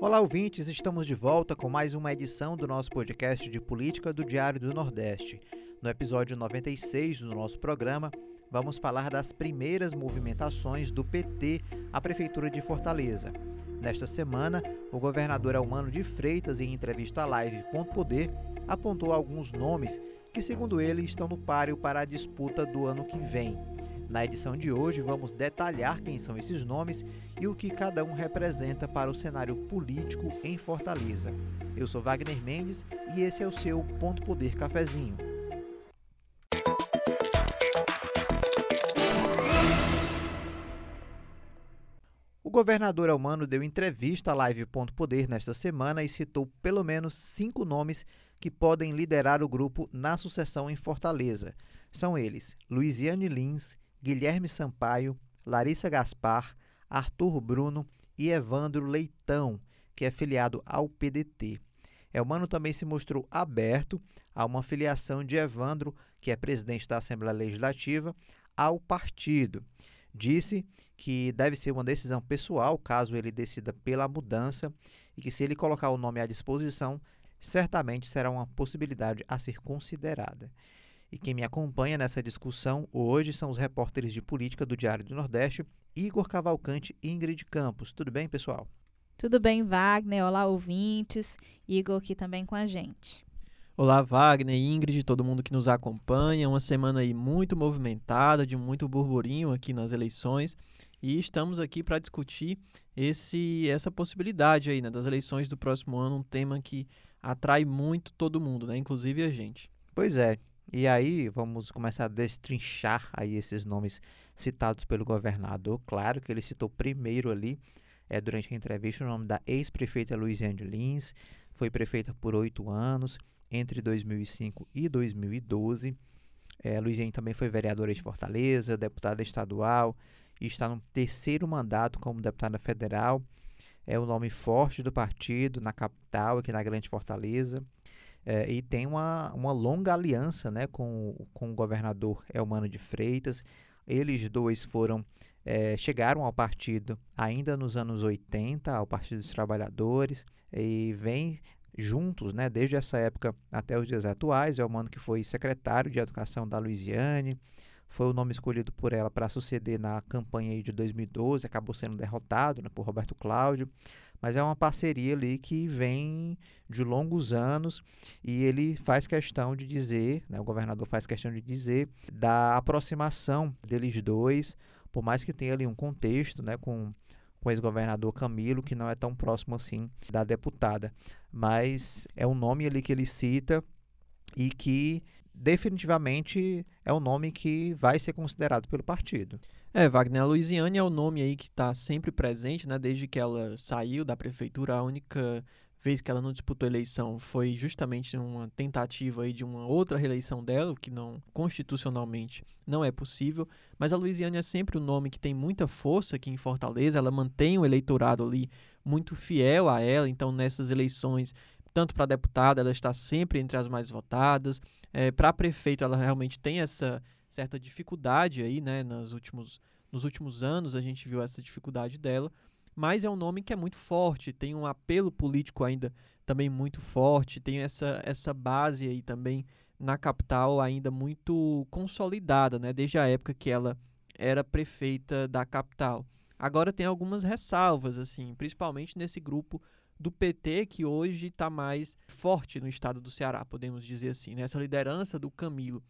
Olá, ouvintes, estamos de volta com mais uma edição do nosso podcast de política do Diário do Nordeste. No episódio 96 do nosso programa, vamos falar das primeiras movimentações do PT à Prefeitura de Fortaleza. Nesta semana, o governador Almano de Freitas, em entrevista à live Ponto Poder, apontou alguns nomes que, segundo ele, estão no páreo para a disputa do ano que vem. Na edição de hoje, vamos detalhar quem são esses nomes e o que cada um representa para o cenário político em Fortaleza. Eu sou Wagner Mendes e esse é o seu Ponto Poder Cafezinho. O governador Elmano deu entrevista à Live Ponto Poder nesta semana e citou pelo menos cinco nomes que podem liderar o grupo na sucessão em Fortaleza. São eles Luiziane Lins, Guilherme Sampaio, Larissa Gaspar, Arthur Bruno e Evandro Leitão, que é filiado ao PDT. Elmano também se mostrou aberto a uma filiação de Evandro, que é presidente da Assembleia Legislativa, ao partido. Disse que deve ser uma decisão pessoal caso ele decida pela mudança e que, se ele colocar o nome à disposição, certamente será uma possibilidade a ser considerada. E quem me acompanha nessa discussão hoje são os repórteres de política do Diário do Nordeste, Igor Cavalcante e Ingrid Campos. Tudo bem, pessoal? Tudo bem, Wagner? Olá, ouvintes. Igor aqui também com a gente. Olá, Wagner, Ingrid, todo mundo que nos acompanha. Uma semana aí muito movimentada, de muito burburinho aqui nas eleições. E estamos aqui para discutir esse, essa possibilidade aí, né, das eleições do próximo ano, um tema que atrai muito todo mundo, né, inclusive a gente. Pois é, e aí vamos começar a destrinchar aí esses nomes citados pelo governador. Claro que ele citou primeiro ali, é, durante a entrevista, o nome da ex-prefeita Luiziane Lins, foi prefeita por oito anos, entre 2005 e 2012. É, Luiziane também foi vereadora de Fortaleza, deputada estadual e está no terceiro mandato como deputada federal. É o nome forte do partido na capital, aqui na Grande Fortaleza é, e tem uma, uma longa aliança né, com, com o governador Elmano de Freitas. Eles dois foram é, chegaram ao partido ainda nos anos 80, ao Partido dos Trabalhadores, e vem juntos, né, desde essa época até os dias atuais. Elmano que foi secretário de Educação da Louisiane, foi o nome escolhido por ela para suceder na campanha de 2012, acabou sendo derrotado né, por Roberto Cláudio mas é uma parceria ali que vem de longos anos e ele faz questão de dizer, né, o governador faz questão de dizer da aproximação deles dois, por mais que tenha ali um contexto, né, com com o ex-governador Camilo, que não é tão próximo assim da deputada, mas é um nome ali que ele cita e que definitivamente é um nome que vai ser considerado pelo partido. É, Wagner, a Luiziane é o nome aí que está sempre presente, né? Desde que ela saiu da prefeitura, a única vez que ela não disputou eleição foi justamente uma tentativa aí de uma outra reeleição dela, o que não constitucionalmente não é possível, mas a Luiziane é sempre um nome que tem muita força aqui em Fortaleza, ela mantém o eleitorado ali muito fiel a ela, então nessas eleições tanto para deputada, ela está sempre entre as mais votadas. É, para prefeito, ela realmente tem essa certa dificuldade aí, né? Nos últimos, nos últimos anos a gente viu essa dificuldade dela. Mas é um nome que é muito forte, tem um apelo político ainda também muito forte, tem essa, essa base aí também na capital ainda muito consolidada, né? Desde a época que ela era prefeita da capital. Agora tem algumas ressalvas, assim, principalmente nesse grupo do PT que hoje está mais forte no estado do Ceará, podemos dizer assim. Né? Essa liderança do Camilo.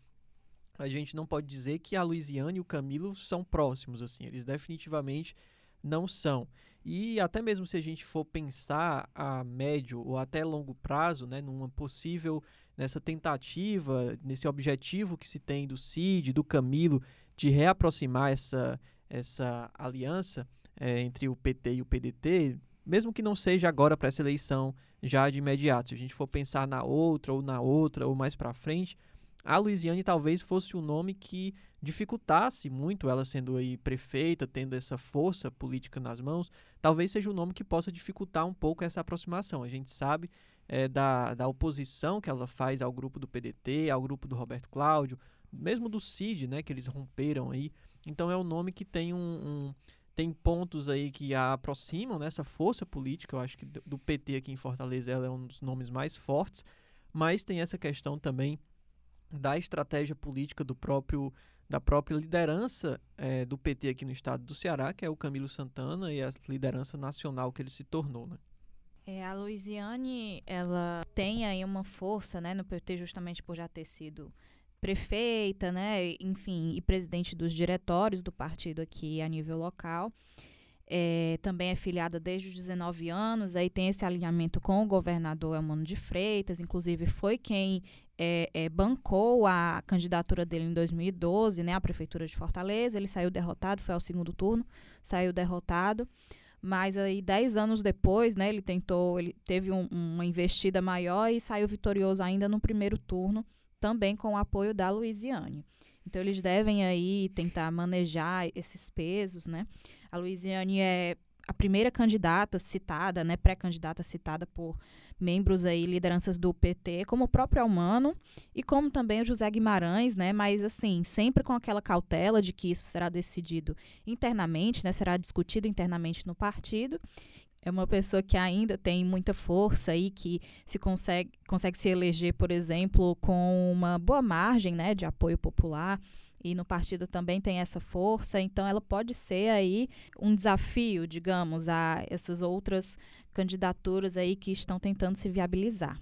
A gente não pode dizer que a Luiziane e o Camilo são próximos, assim. Eles definitivamente não são. E até mesmo se a gente for pensar a médio ou até longo prazo, né, numa possível nessa tentativa, nesse objetivo que se tem do Cid, do Camilo, de reaproximar essa, essa aliança é, entre o PT e o PDT, mesmo que não seja agora para essa eleição já de imediato, se a gente for pensar na outra ou na outra ou mais para frente, a Luiziane talvez fosse um nome que dificultasse muito ela sendo aí prefeita, tendo essa força política nas mãos, talvez seja um nome que possa dificultar um pouco essa aproximação. A gente sabe é, da, da oposição que ela faz ao grupo do PDT, ao grupo do Roberto Cláudio, mesmo do CID, né, que eles romperam aí. Então é um nome que tem um, um tem pontos aí que a aproximam nessa né, força política. Eu acho que do PT aqui em Fortaleza ela é um dos nomes mais fortes, mas tem essa questão também da estratégia política do próprio da própria liderança é, do PT aqui no estado do Ceará, que é o Camilo Santana e a liderança nacional que ele se tornou, né? É, a Luiziane, ela tem aí uma força, né, no PT justamente por já ter sido prefeita, né, enfim, e presidente dos diretórios do partido aqui a nível local. É, também é filiada desde os 19 anos, aí tem esse alinhamento com o governador Elmano de Freitas, inclusive foi quem é, é, bancou a candidatura dele em 2012, né, à prefeitura de Fortaleza, ele saiu derrotado, foi ao segundo turno, saiu derrotado, mas aí dez anos depois, né, ele tentou, ele teve um, uma investida maior e saiu vitorioso ainda no primeiro turno, também com o apoio da Luiziane. Então eles devem aí tentar manejar esses pesos, né? A Luiziane é a primeira candidata citada, né, pré-candidata citada por membros aí, lideranças do PT, como o próprio Almano e como também o José Guimarães, né, mas assim, sempre com aquela cautela de que isso será decidido internamente, né, será discutido internamente no partido. É uma pessoa que ainda tem muita força e que se consegue, consegue se eleger, por exemplo, com uma boa margem né, de apoio popular e no partido também tem essa força, então ela pode ser aí um desafio, digamos, a essas outras candidaturas aí que estão tentando se viabilizar.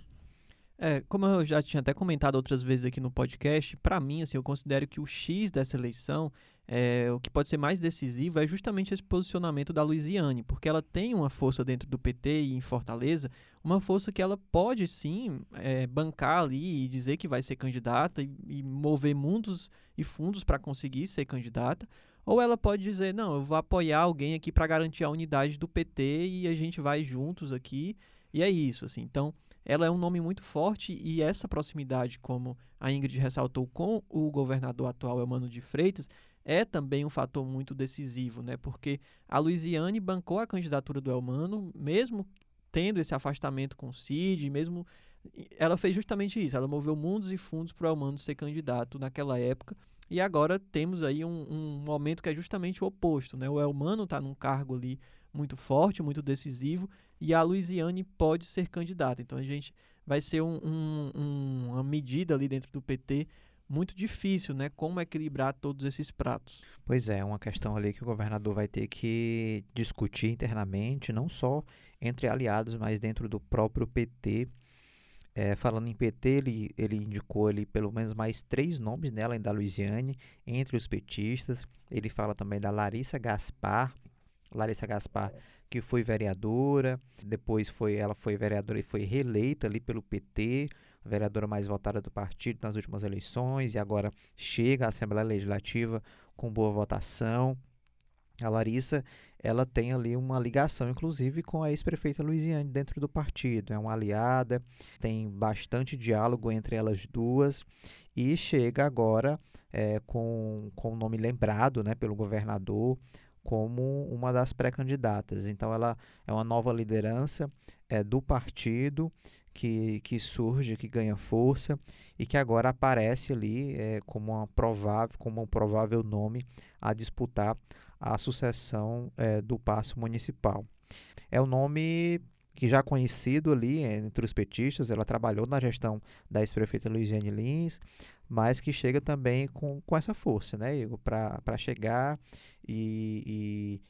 É, como eu já tinha até comentado outras vezes aqui no podcast, para mim, assim, eu considero que o X dessa eleição é, o que pode ser mais decisivo é justamente esse posicionamento da Luiziane, porque ela tem uma força dentro do PT e em Fortaleza, uma força que ela pode sim é, bancar ali e dizer que vai ser candidata e, e mover mundos e fundos para conseguir ser candidata, ou ela pode dizer, não, eu vou apoiar alguém aqui para garantir a unidade do PT e a gente vai juntos aqui, e é isso, assim. Então, ela é um nome muito forte e essa proximidade, como a Ingrid ressaltou, com o governador atual, Elmano de Freitas, é também um fator muito decisivo, né? Porque a Luiziane bancou a candidatura do Elmano, mesmo tendo esse afastamento com o Cid, mesmo ela fez justamente isso, ela moveu mundos e fundos para o Elmano ser candidato naquela época. E agora temos aí um, um momento que é justamente o oposto, né? O Elmano está num cargo ali muito forte, muito decisivo, e a Luiziane pode ser candidata. Então a gente vai ser um, um, uma medida ali dentro do PT muito difícil, né? Como equilibrar todos esses pratos. Pois é, uma questão ali que o governador vai ter que discutir internamente, não só entre aliados, mas dentro do próprio PT. É, falando em PT, ele, ele indicou ali pelo menos mais três nomes né, além da Luiziane, entre os petistas. Ele fala também da Larissa Gaspar. Larissa Gaspar, que foi vereadora, depois foi ela foi vereadora e foi reeleita ali pelo PT a vereadora mais votada do partido nas últimas eleições e agora chega à Assembleia Legislativa com boa votação. A Larissa, ela tem ali uma ligação, inclusive, com a ex-prefeita Luiziane dentro do partido. É uma aliada, tem bastante diálogo entre elas duas e chega agora é, com, com o nome lembrado né, pelo governador como uma das pré-candidatas. Então, ela é uma nova liderança é, do partido que, que surge, que ganha força e que agora aparece ali é, como, uma provável, como um provável nome a disputar a sucessão é, do passo municipal. É o um nome que já conhecido ali é, entre os petistas, ela trabalhou na gestão da ex-prefeita Luiziane Lins, mas que chega também com, com essa força, né, Igor, para chegar e,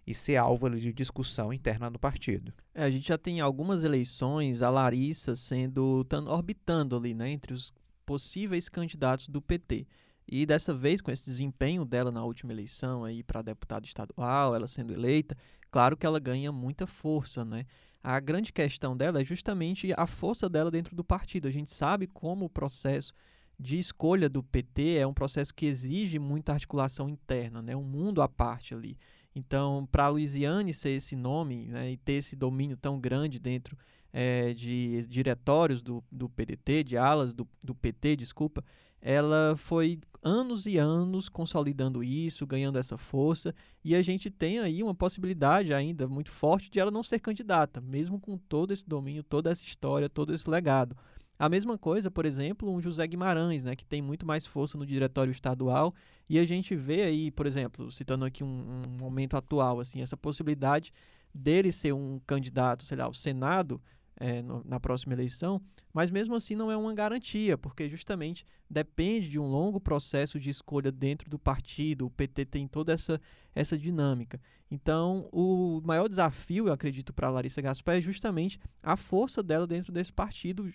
e, e, ser alvo de discussão interna do partido. É, a gente já tem algumas eleições, a Larissa sendo orbitando ali, né, entre os possíveis candidatos do PT. E dessa vez, com esse desempenho dela na última eleição aí para deputado estadual, ela sendo eleita, claro que ela ganha muita força, né? A grande questão dela é justamente a força dela dentro do partido. A gente sabe como o processo de escolha do PT é um processo que exige muita articulação interna, né? um mundo à parte ali. Então, para a Luiziane ser esse nome né, e ter esse domínio tão grande dentro é, de diretórios do, do PDT, de alas do, do PT, desculpa, ela foi anos e anos consolidando isso, ganhando essa força, e a gente tem aí uma possibilidade ainda muito forte de ela não ser candidata, mesmo com todo esse domínio, toda essa história, todo esse legado. A mesma coisa, por exemplo, um José Guimarães, né, que tem muito mais força no diretório estadual, e a gente vê aí, por exemplo, citando aqui um, um momento atual, assim, essa possibilidade dele ser um candidato, sei lá, ao Senado é, no, na próxima eleição, mas mesmo assim não é uma garantia, porque justamente depende de um longo processo de escolha dentro do partido, o PT tem toda essa, essa dinâmica. Então, o maior desafio, eu acredito, para Larissa Gaspar é justamente a força dela dentro desse partido,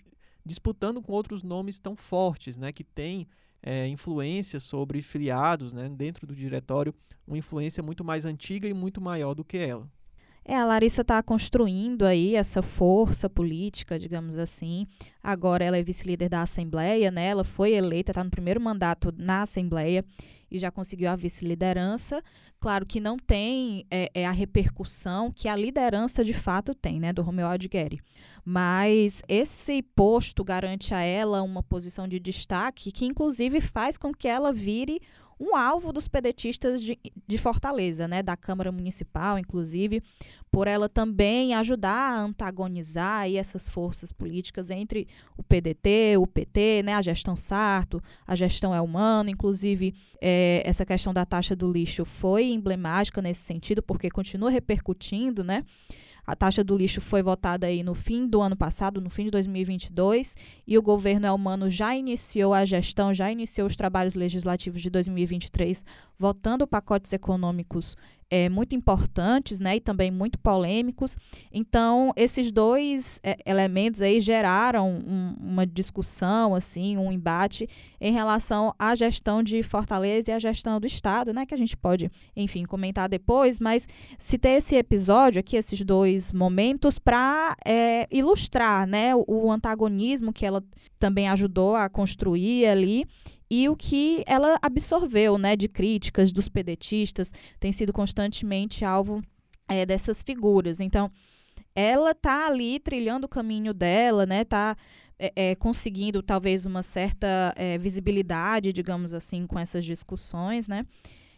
disputando com outros nomes tão fortes, né, que têm é, influência sobre filiados né, dentro do diretório, uma influência muito mais antiga e muito maior do que ela. É, a Larissa está construindo aí essa força política, digamos assim. Agora ela é vice-líder da Assembleia, né? Ela foi eleita, está no primeiro mandato na Assembleia e já conseguiu a vice-liderança. Claro que não tem é, é, a repercussão que a liderança de fato tem, né? Do Romeu Aldigueri. Mas esse posto garante a ela uma posição de destaque que, inclusive, faz com que ela vire um alvo dos pedetistas de, de Fortaleza, né, da Câmara Municipal, inclusive, por ela também ajudar a antagonizar aí essas forças políticas entre o PDT, o PT, né, a gestão Sarto, a gestão Elmano, inclusive é, essa questão da taxa do lixo foi emblemática nesse sentido, porque continua repercutindo, né, a taxa do lixo foi votada aí no fim do ano passado, no fim de 2022, e o governo Elmano já iniciou a gestão, já iniciou os trabalhos legislativos de 2023, votando pacotes econômicos é, muito importantes, né, e também muito polêmicos. Então, esses dois é, elementos aí geraram um, uma discussão, assim, um embate em relação à gestão de Fortaleza e à gestão do Estado, né, que a gente pode, enfim, comentar depois, mas citei esse episódio aqui, esses dois momentos, para é, ilustrar, né, o, o antagonismo que ela também ajudou a construir ali e o que ela absorveu né, de críticas dos pedetistas tem sido constantemente alvo é, dessas figuras. Então, ela está ali trilhando o caminho dela, né? Está é, é, conseguindo talvez uma certa é, visibilidade, digamos assim, com essas discussões, né?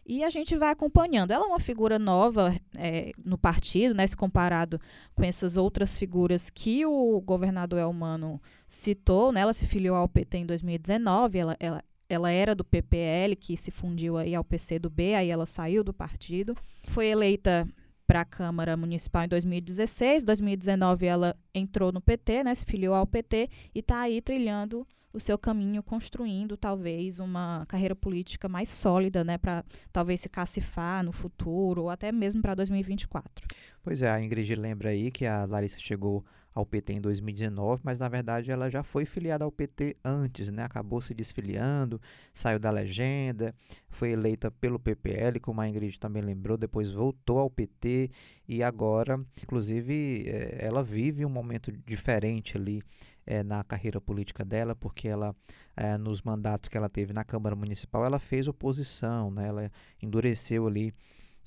E a gente vai acompanhando. Ela é uma figura nova é, no partido, né, se comparado com essas outras figuras que o governador Elmano citou. Né, ela se filiou ao PT em 2019, ela, ela, ela era do PPL, que se fundiu aí ao PCdoB, aí ela saiu do partido. Foi eleita para a Câmara Municipal em 2016. 2019 ela entrou no PT, né, se filiou ao PT e está aí trilhando o seu caminho, construindo talvez uma carreira política mais sólida, né, para talvez se cacifar no futuro ou até mesmo para 2024. Pois é, a Ingrid lembra aí que a Larissa chegou ao PT em 2019, mas na verdade ela já foi filiada ao PT antes, né? Acabou se desfiliando, saiu da legenda, foi eleita pelo PPL, como a Ingrid também lembrou, depois voltou ao PT e agora, inclusive, é, ela vive um momento diferente ali é, na carreira política dela, porque ela, é, nos mandatos que ela teve na Câmara Municipal, ela fez oposição, né? Ela endureceu ali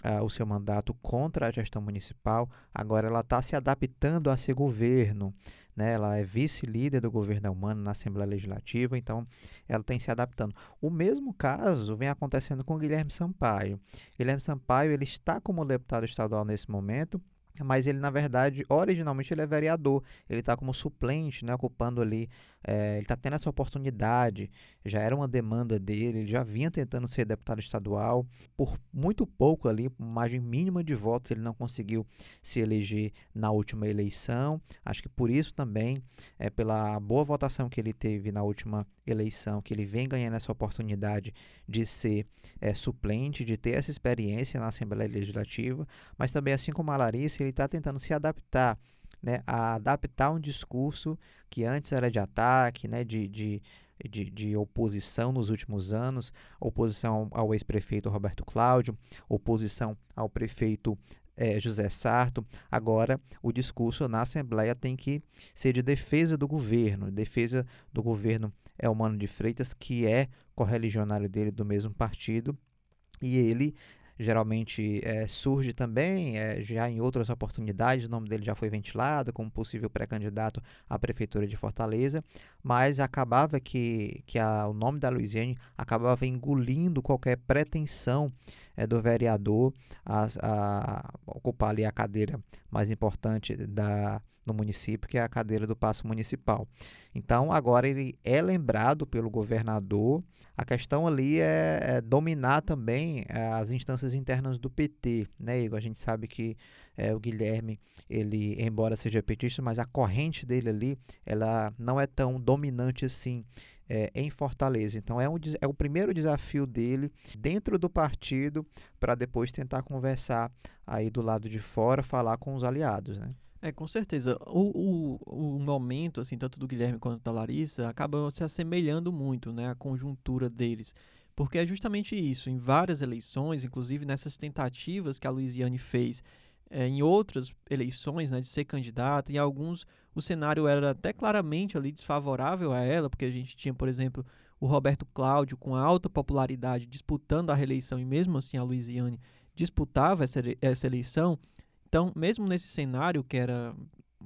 uh, o seu mandato contra a gestão municipal, agora ela está se adaptando a ser governo. Né? Ela é vice-líder do governo humano na Assembleia Legislativa, então ela tem se adaptando. O mesmo caso vem acontecendo com Guilherme Sampaio. Guilherme Sampaio ele está como deputado estadual nesse momento, mas ele na verdade originalmente ele é vereador. Ele está como suplente né ocupando ali é, ele está tendo essa oportunidade já era uma demanda dele ele já vinha tentando ser deputado estadual. Por muito pouco ali por margem mínima de votos ele não conseguiu se eleger na última eleição. Acho que por isso também é pela boa votação que ele teve na última eleição que ele vem ganhando essa oportunidade de ser é, suplente de ter essa experiência na Assembleia Legislativa. Mas também assim como a Larissa ele está tentando se adaptar, né, a adaptar um discurso que antes era de ataque, né, de, de, de, de oposição nos últimos anos, oposição ao ex-prefeito Roberto Cláudio, oposição ao prefeito é, José Sarto. Agora, o discurso na Assembleia tem que ser de defesa do governo, defesa do governo Elmano de Freitas, que é correligionário dele do mesmo partido, e ele geralmente é, surge também, é, já em outras oportunidades, o nome dele já foi ventilado como possível pré-candidato à Prefeitura de Fortaleza, mas acabava que, que a, o nome da Luiziane acabava engolindo qualquer pretensão é, do vereador a, a, ocupar ali a cadeira mais importante da, no município, que é a cadeira do passo municipal. Então, agora ele é lembrado pelo governador. A questão ali é, é dominar também é, as instâncias internas do PT, né, Igor? A gente sabe que é, o Guilherme, ele, embora seja petista, mas a corrente dele ali, ela não é tão dominante assim é, em Fortaleza. Então é, um, é o primeiro desafio dele dentro do partido para depois tentar conversar aí do lado de fora, falar com os aliados, né? É, com certeza. O, o, o momento, assim, tanto do Guilherme quanto da Larissa, acaba se assemelhando muito, né? A conjuntura deles. Porque é justamente isso. Em várias eleições, inclusive nessas tentativas que a Luiziane fez é, em outras eleições, né, de ser candidata, em alguns o cenário era até claramente ali desfavorável a ela, porque a gente tinha, por exemplo, o Roberto Cláudio com alta popularidade disputando a reeleição e mesmo assim a Luiziane disputava essa, essa eleição. Então, mesmo nesse cenário que era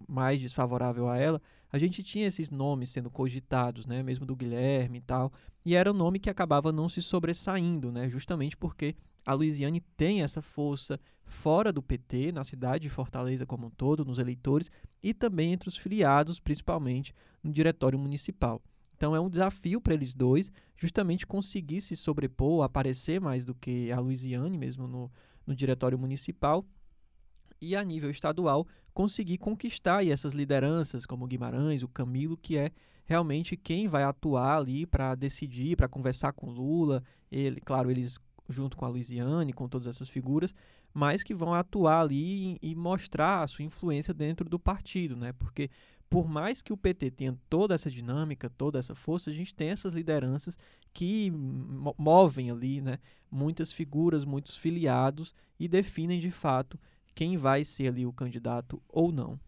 mais desfavorável a ela, a gente tinha esses nomes sendo cogitados, né, mesmo do Guilherme e tal, e era um nome que acabava não se sobressaindo, né, justamente porque a Luiziane tem essa força fora do PT, na cidade de Fortaleza como um todo, nos eleitores e também entre os filiados, principalmente no diretório municipal. Então é um desafio para eles dois, justamente conseguir se sobrepor, aparecer mais do que a Luiziane mesmo no, no diretório municipal e a nível estadual conseguir conquistar essas lideranças como Guimarães, o Camilo, que é realmente quem vai atuar ali para decidir, para conversar com Lula. Ele, claro, eles junto com a Luiziane, com todas essas figuras, mas que vão atuar ali e, e mostrar a sua influência dentro do partido, né? Porque por mais que o PT tenha toda essa dinâmica, toda essa força, a gente tem essas lideranças que movem ali, né, muitas figuras, muitos filiados e definem de fato quem vai ser ali o candidato ou não.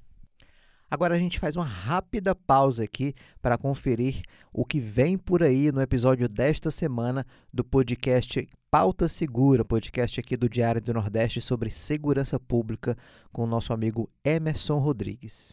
Agora a gente faz uma rápida pausa aqui para conferir o que vem por aí no episódio desta semana do podcast Pauta Segura, podcast aqui do Diário do Nordeste sobre segurança pública com o nosso amigo Emerson Rodrigues.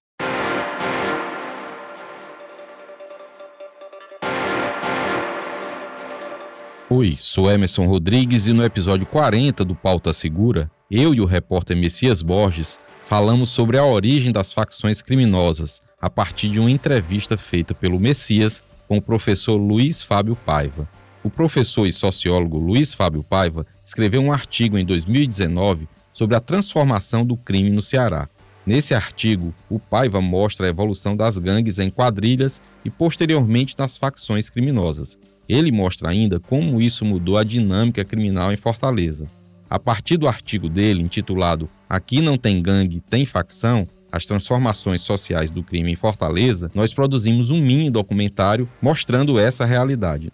Oi, sou Emerson Rodrigues e no episódio 40 do Pauta Segura, eu e o repórter Messias Borges falamos sobre a origem das facções criminosas a partir de uma entrevista feita pelo Messias com o professor Luiz Fábio Paiva. O professor e sociólogo Luiz Fábio Paiva escreveu um artigo em 2019 sobre a transformação do crime no Ceará. Nesse artigo, o Paiva mostra a evolução das gangues em quadrilhas e posteriormente nas facções criminosas. Ele mostra ainda como isso mudou a dinâmica criminal em Fortaleza. A partir do artigo dele, intitulado Aqui não tem gangue, tem facção, as transformações sociais do crime em Fortaleza, nós produzimos um mini documentário mostrando essa realidade.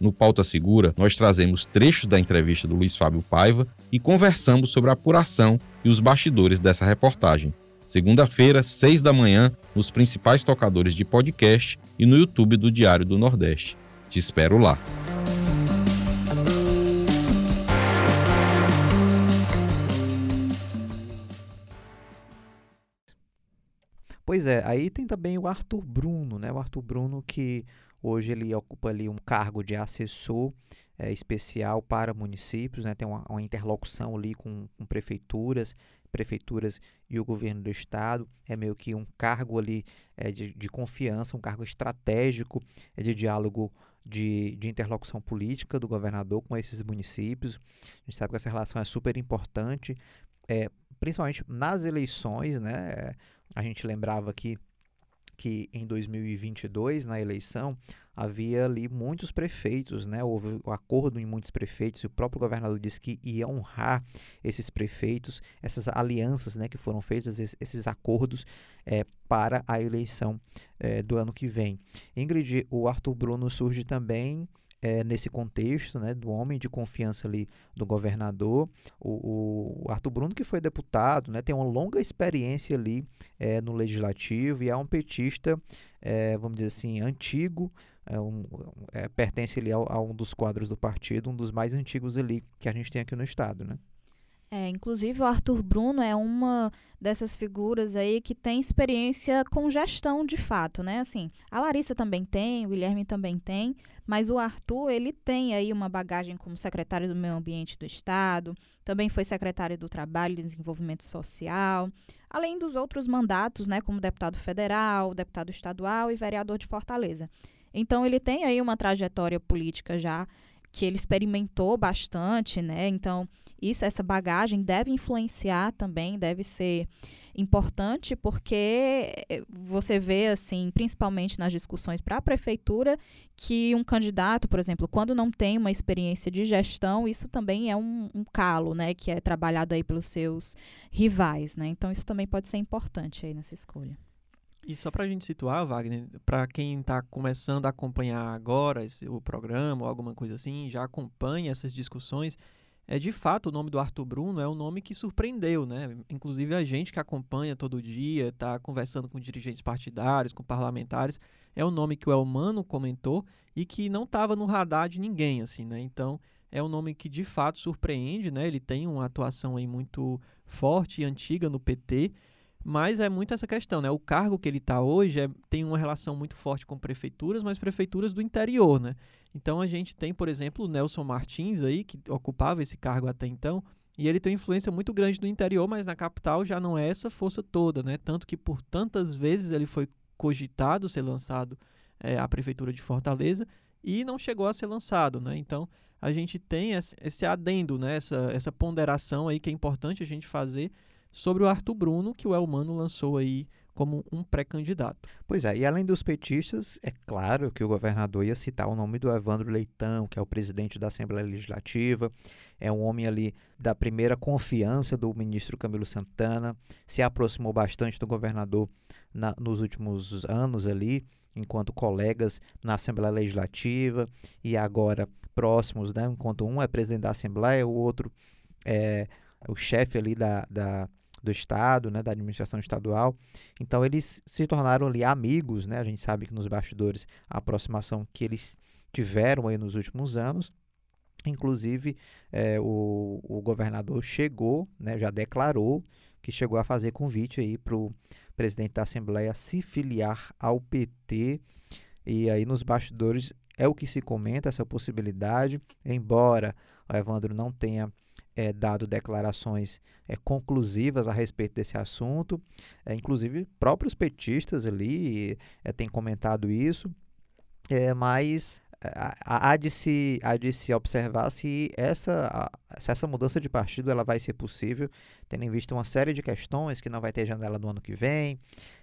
No Pauta Segura, nós trazemos trechos da entrevista do Luiz Fábio Paiva e conversamos sobre a apuração e os bastidores dessa reportagem. Segunda-feira, seis da manhã, nos principais tocadores de podcast e no YouTube do Diário do Nordeste. Te espero lá. Pois é, aí tem também o Arthur Bruno, né? O Arthur Bruno que hoje ele ocupa ali um cargo de assessor é, especial para municípios, né? Tem uma, uma interlocução ali com, com, prefeituras, prefeituras e o governo do estado. É meio que um cargo ali é, de, de confiança, um cargo estratégico é, de diálogo de, de, interlocução política do governador com esses municípios. A gente sabe que essa relação é super importante, é, principalmente nas eleições, né? A gente lembrava aqui que em 2022, na eleição, havia ali muitos prefeitos, né? Houve um acordo em muitos prefeitos, e o próprio governador disse que ia honrar esses prefeitos, essas alianças, né, que foram feitas, esses, esses acordos é, para a eleição é, do ano que vem. Ingrid, o Arthur Bruno surge também é, nesse contexto né, do homem de confiança ali do governador, o, o Arthur Bruno, que foi deputado, né, tem uma longa experiência ali é, no legislativo e é um petista, é, vamos dizer assim, antigo, é um, é, pertence ali a, a, um dos quadros do partido, um dos mais antigos ali que a gente tem aqui no estado, né? É, inclusive o Arthur Bruno é uma dessas figuras aí que tem experiência com gestão de fato, né? Assim, a Larissa também tem, o Guilherme também tem, mas o Arthur, ele tem aí uma bagagem como secretário do Meio Ambiente do Estado, também foi secretário do Trabalho e Desenvolvimento Social, além dos outros mandatos, né, como deputado federal, deputado estadual e vereador de Fortaleza. Então ele tem aí uma trajetória política já que ele experimentou bastante, né? Então, isso, essa bagagem deve influenciar também, deve ser importante, porque eh, você vê, assim, principalmente nas discussões para a prefeitura, que um candidato, por exemplo, quando não tem uma experiência de gestão, isso também é um, um calo, né? Que é trabalhado aí pelos seus rivais, né? Então, isso também pode ser importante aí nessa escolha. E só para a gente situar, Wagner, para quem está começando a acompanhar agora esse, o programa ou alguma coisa assim, já acompanha essas discussões, é de fato o nome do Arthur Bruno é um nome que surpreendeu, né? Inclusive a gente que acompanha todo dia, está conversando com dirigentes partidários, com parlamentares, é um nome que o Elmano comentou e que não estava no radar de ninguém, assim, né? Então é um nome que de fato surpreende, né? Ele tem uma atuação aí muito forte e antiga no PT mas é muito essa questão, né? O cargo que ele está hoje é, tem uma relação muito forte com prefeituras, mas prefeituras do interior, né? Então a gente tem, por exemplo, o Nelson Martins aí, que ocupava esse cargo até então, e ele tem influência muito grande no interior, mas na capital já não é essa força toda, né? Tanto que por tantas vezes ele foi cogitado ser lançado é, à prefeitura de Fortaleza e não chegou a ser lançado, né? Então a gente tem esse adendo, né? Essa, essa ponderação aí que é importante a gente fazer sobre o Arthur Bruno, que o Elmano lançou aí como um pré-candidato. Pois é, e além dos petistas, é claro que o governador ia citar o nome do Evandro Leitão, que é o presidente da Assembleia Legislativa, é um homem ali da primeira confiança do ministro Camilo Santana, se aproximou bastante do governador na, nos últimos anos ali, enquanto colegas na Assembleia Legislativa e agora próximos, né? Enquanto um é presidente da Assembleia, o outro é o chefe ali da, da do Estado, né, da administração estadual. Então eles se tornaram ali amigos, né? A gente sabe que nos bastidores a aproximação que eles tiveram aí nos últimos anos. Inclusive é, o, o governador chegou, né, já declarou que chegou a fazer convite aí para o presidente da Assembleia se filiar ao PT. E aí nos bastidores é o que se comenta essa possibilidade, embora o Evandro não tenha é, dado declarações é, conclusivas a respeito desse assunto. É, inclusive, próprios petistas ali é, têm comentado isso, é, mas há de, se, há de se observar se essa, se essa mudança de partido ela vai ser possível, tendo em vista uma série de questões que não vai ter janela no ano que vem,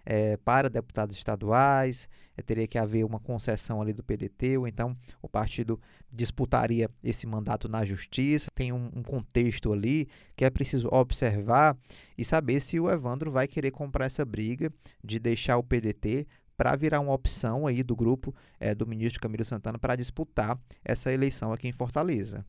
é, para deputados estaduais, é, teria que haver uma concessão ali do PDT, ou então o partido disputaria esse mandato na justiça. Tem um, um contexto ali que é preciso observar e saber se o Evandro vai querer comprar essa briga de deixar o PDT para virar uma opção aí do grupo é, do ministro Camilo Santana para disputar essa eleição aqui em Fortaleza.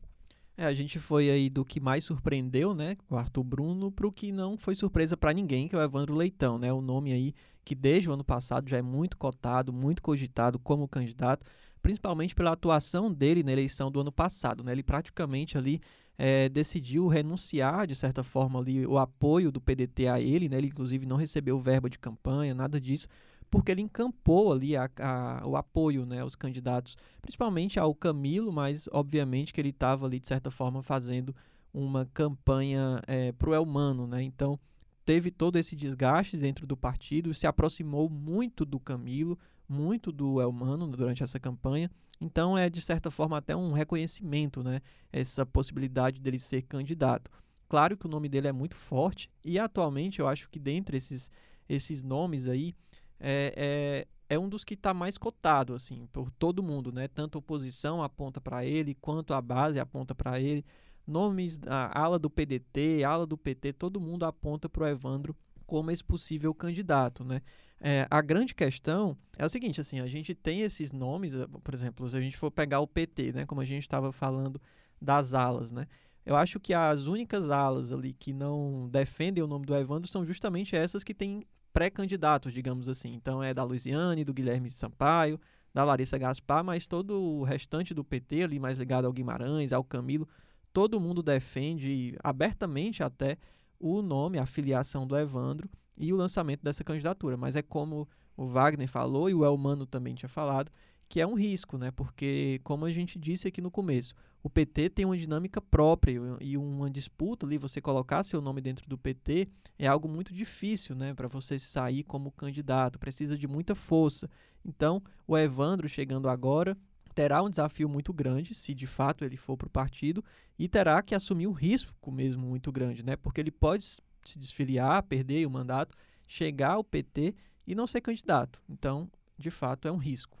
É, a gente foi aí do que mais surpreendeu, né, o Arthur Bruno, para o que não foi surpresa para ninguém, que é o Evandro Leitão, né, o nome aí que desde o ano passado já é muito cotado, muito cogitado como candidato, principalmente pela atuação dele na eleição do ano passado, né, ele praticamente ali é, decidiu renunciar, de certa forma, ali, o apoio do PDT a ele, né, ele inclusive não recebeu verba de campanha, nada disso, porque ele encampou ali a, a, o apoio né, aos candidatos, principalmente ao Camilo, mas obviamente que ele estava ali, de certa forma, fazendo uma campanha é, para o Elmano. Né? Então, teve todo esse desgaste dentro do partido, se aproximou muito do Camilo, muito do Elmano durante essa campanha. Então, é, de certa forma, até um reconhecimento, né? essa possibilidade dele ser candidato. Claro que o nome dele é muito forte e atualmente eu acho que dentre esses, esses nomes aí, é, é, é um dos que está mais cotado, assim, por todo mundo, né? Tanto a oposição aponta para ele, quanto a base aponta para ele. Nomes da ala do PDT, ala do PT, todo mundo aponta para o Evandro como esse possível candidato, né? É, a grande questão é o seguinte, assim, a gente tem esses nomes, eh, por exemplo, se a gente for pegar o PT, né, como a gente estava falando das alas, né? Eu acho que as únicas alas ali que não defendem o nome do Evandro são justamente essas que têm pré-candidatos, digamos assim. Então é da Luiziane, do Guilherme Sampaio, da Larissa Gaspar, mas todo o restante do PT ali, mais ligado ao Guimarães, ao Camilo, todo mundo defende abertamente até o nome, a filiação do Evandro e o lançamento dessa candidatura. Mas é como o Wagner falou e o Elmano também tinha falado, que é um risco, né? Porque, como a gente disse aqui no começo, o PT tem uma dinâmica própria e uma disputa ali, você colocar seu nome dentro do PT é algo muito difícil, né? Para você sair como candidato, precisa de muita força. Então, o Evandro chegando agora terá um desafio muito grande, se de fato ele for para o partido, e terá que assumir um risco mesmo muito grande, né? Porque ele pode se desfiliar, perder o mandato, chegar ao PT e não ser candidato. Então, de fato, é um risco.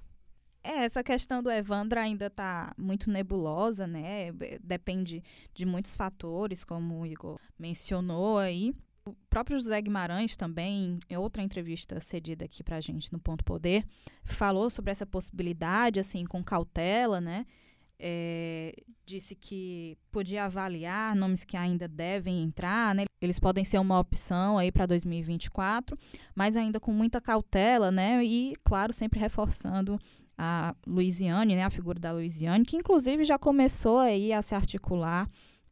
É, essa questão do Evandro ainda está muito nebulosa, né? Depende de muitos fatores, como o Igor mencionou aí. O próprio José Guimarães também, em outra entrevista cedida aqui para a gente no Ponto Poder, falou sobre essa possibilidade, assim, com cautela, né? É, disse que podia avaliar nomes que ainda devem entrar, né? Eles podem ser uma opção aí para 2024, mas ainda com muita cautela, né? E, claro, sempre reforçando a Luiziane, né, a figura da Luiziane, que inclusive já começou aí a se articular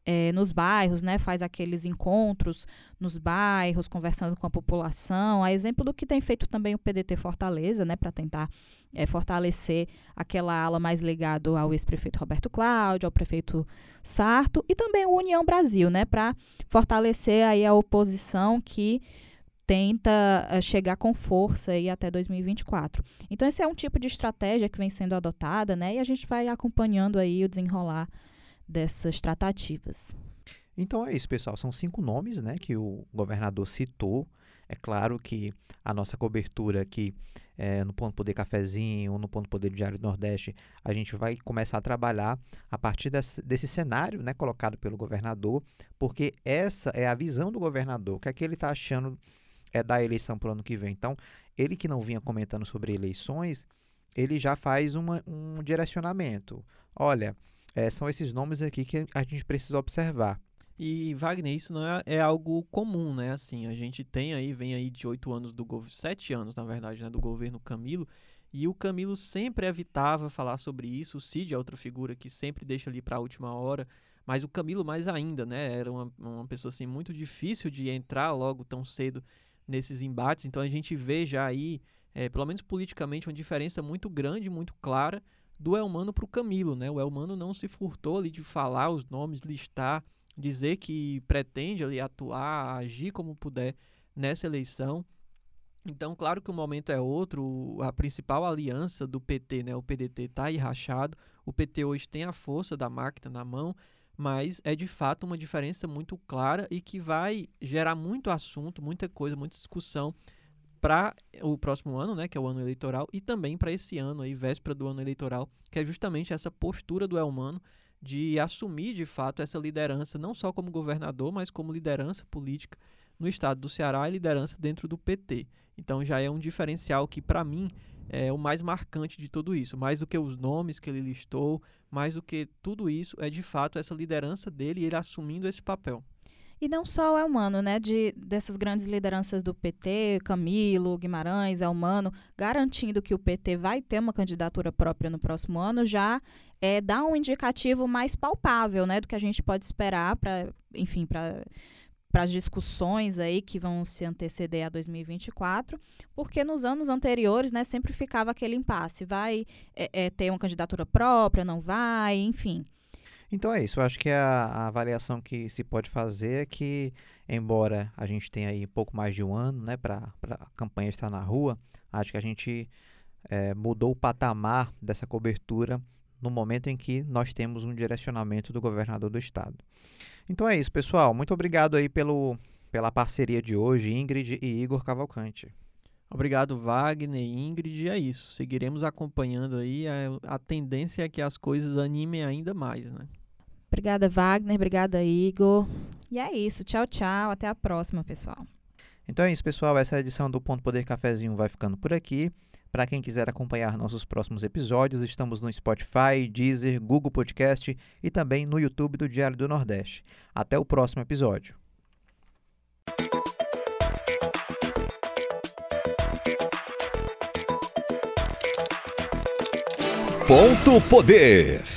é, nos bairros, né, faz aqueles encontros nos bairros, conversando com a população, a exemplo do que tem feito também o PDT Fortaleza, né, para tentar é, fortalecer aquela ala mais ligada ao ex-prefeito Roberto Cláudio, ao prefeito Sarto, e também o União Brasil, né, para fortalecer aí a oposição que tenta uh, chegar com força aí até 2024. Então esse é um tipo de estratégia que vem sendo adotada, né? E a gente vai acompanhando aí o desenrolar dessas tratativas. Então é isso, pessoal. São cinco nomes, né, que o governador citou. É claro que a nossa cobertura aqui é, no Ponto Poder Cafezinho, no Ponto Poder Diário do Nordeste, a gente vai começar a trabalhar a partir desse, desse cenário né, colocado pelo governador, porque essa é a visão do governador, o que é que ele está achando é da eleição para o ano que vem. Então, ele que não vinha comentando sobre eleições, ele já faz uma, um direcionamento. Olha, é, são esses nomes aqui que a gente precisa observar. E Wagner, isso não é, é, algo comum, né? Assim, a gente tem aí, vem aí de oito anos do governo, sete anos, na verdade, né, do governo Camilo, e o Camilo sempre evitava falar sobre isso. O Cid é outra figura que sempre deixa ali para a última hora, mas o Camilo mais ainda, né? Era uma, uma pessoa assim muito difícil de entrar logo tão cedo nesses embates. Então a gente vê já aí, é, pelo menos politicamente, uma diferença muito grande, muito clara do Elmano para o Camilo. Né? O Elmano não se furtou ali de falar os nomes, listar, dizer que pretende ali atuar, agir como puder nessa eleição. Então, claro que o momento é outro, a principal aliança do PT, né, o PDT, está aí rachado. O PT hoje tem a força da máquina na mão, mas é de fato uma diferença muito clara e que vai gerar muito assunto, muita coisa, muita discussão para o próximo ano, né, que é o ano eleitoral, e também para esse ano aí, véspera do ano eleitoral, que é justamente essa postura do Elmano de assumir de fato essa liderança, não só como governador, mas como liderança política no estado do Ceará e liderança dentro do PT. Então já é um diferencial que para mim é o mais marcante de tudo isso, mais do que os nomes que ele listou, mais do que tudo isso é de fato essa liderança dele e ele assumindo esse papel. E não só o Elmano, né? De, dessas grandes lideranças do PT, Camilo, Guimarães, Elmano, garantindo que o PT vai ter uma candidatura própria no próximo ano, já é, dá um indicativo mais palpável, né? Do que a gente pode esperar para, enfim, para para as discussões aí que vão se anteceder a 2024, porque nos anos anteriores, né, sempre ficava aquele impasse, vai é, é, ter uma candidatura própria, não vai, enfim. Então é isso, eu acho que a, a, avaliação que se pode fazer é que, embora a gente tenha aí pouco mais de um ano, né, para a campanha estar na rua, acho que a gente é, mudou o patamar dessa cobertura no momento em que nós temos um direcionamento do governador do estado. Então é isso, pessoal. Muito obrigado aí pelo, pela parceria de hoje, Ingrid e Igor Cavalcante. Obrigado, Wagner e Ingrid. É isso. Seguiremos acompanhando aí. A, a tendência é que as coisas animem ainda mais, né? Obrigada, Wagner. Obrigada, Igor. E é isso. Tchau, tchau. Até a próxima, pessoal. Então é isso, pessoal. Essa edição do Ponto Poder Cafezinho vai ficando por aqui. Para quem quiser acompanhar nossos próximos episódios, estamos no Spotify, Deezer, Google Podcast e também no YouTube do Diário do Nordeste. Até o próximo episódio. Ponto Poder.